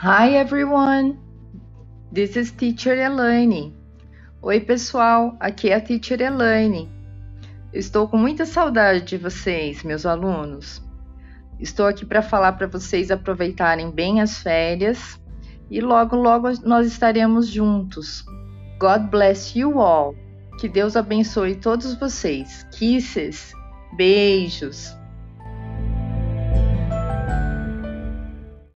Hi everyone, this is Teacher Elaine. Oi pessoal, aqui é a Teacher Elaine. Estou com muita saudade de vocês, meus alunos. Estou aqui para falar para vocês aproveitarem bem as férias e logo logo nós estaremos juntos. God bless you all. Que Deus abençoe todos vocês. Kisses, beijos.